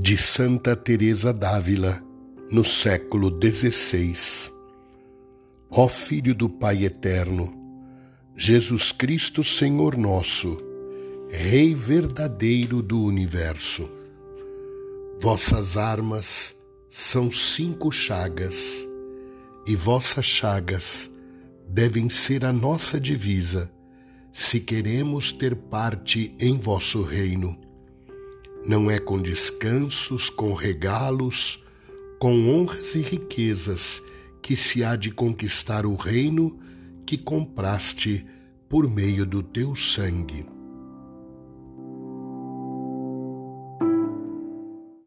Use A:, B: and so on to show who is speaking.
A: de Santa Teresa d'Ávila, no século XVI. Ó Filho do Pai eterno, Jesus Cristo, Senhor nosso, Rei verdadeiro do universo. Vossas armas são cinco chagas, e vossas chagas devem ser a nossa divisa, se queremos ter parte em vosso reino não é com descansos, com regalos, com honras e riquezas que se há de conquistar o reino que compraste por meio do teu sangue.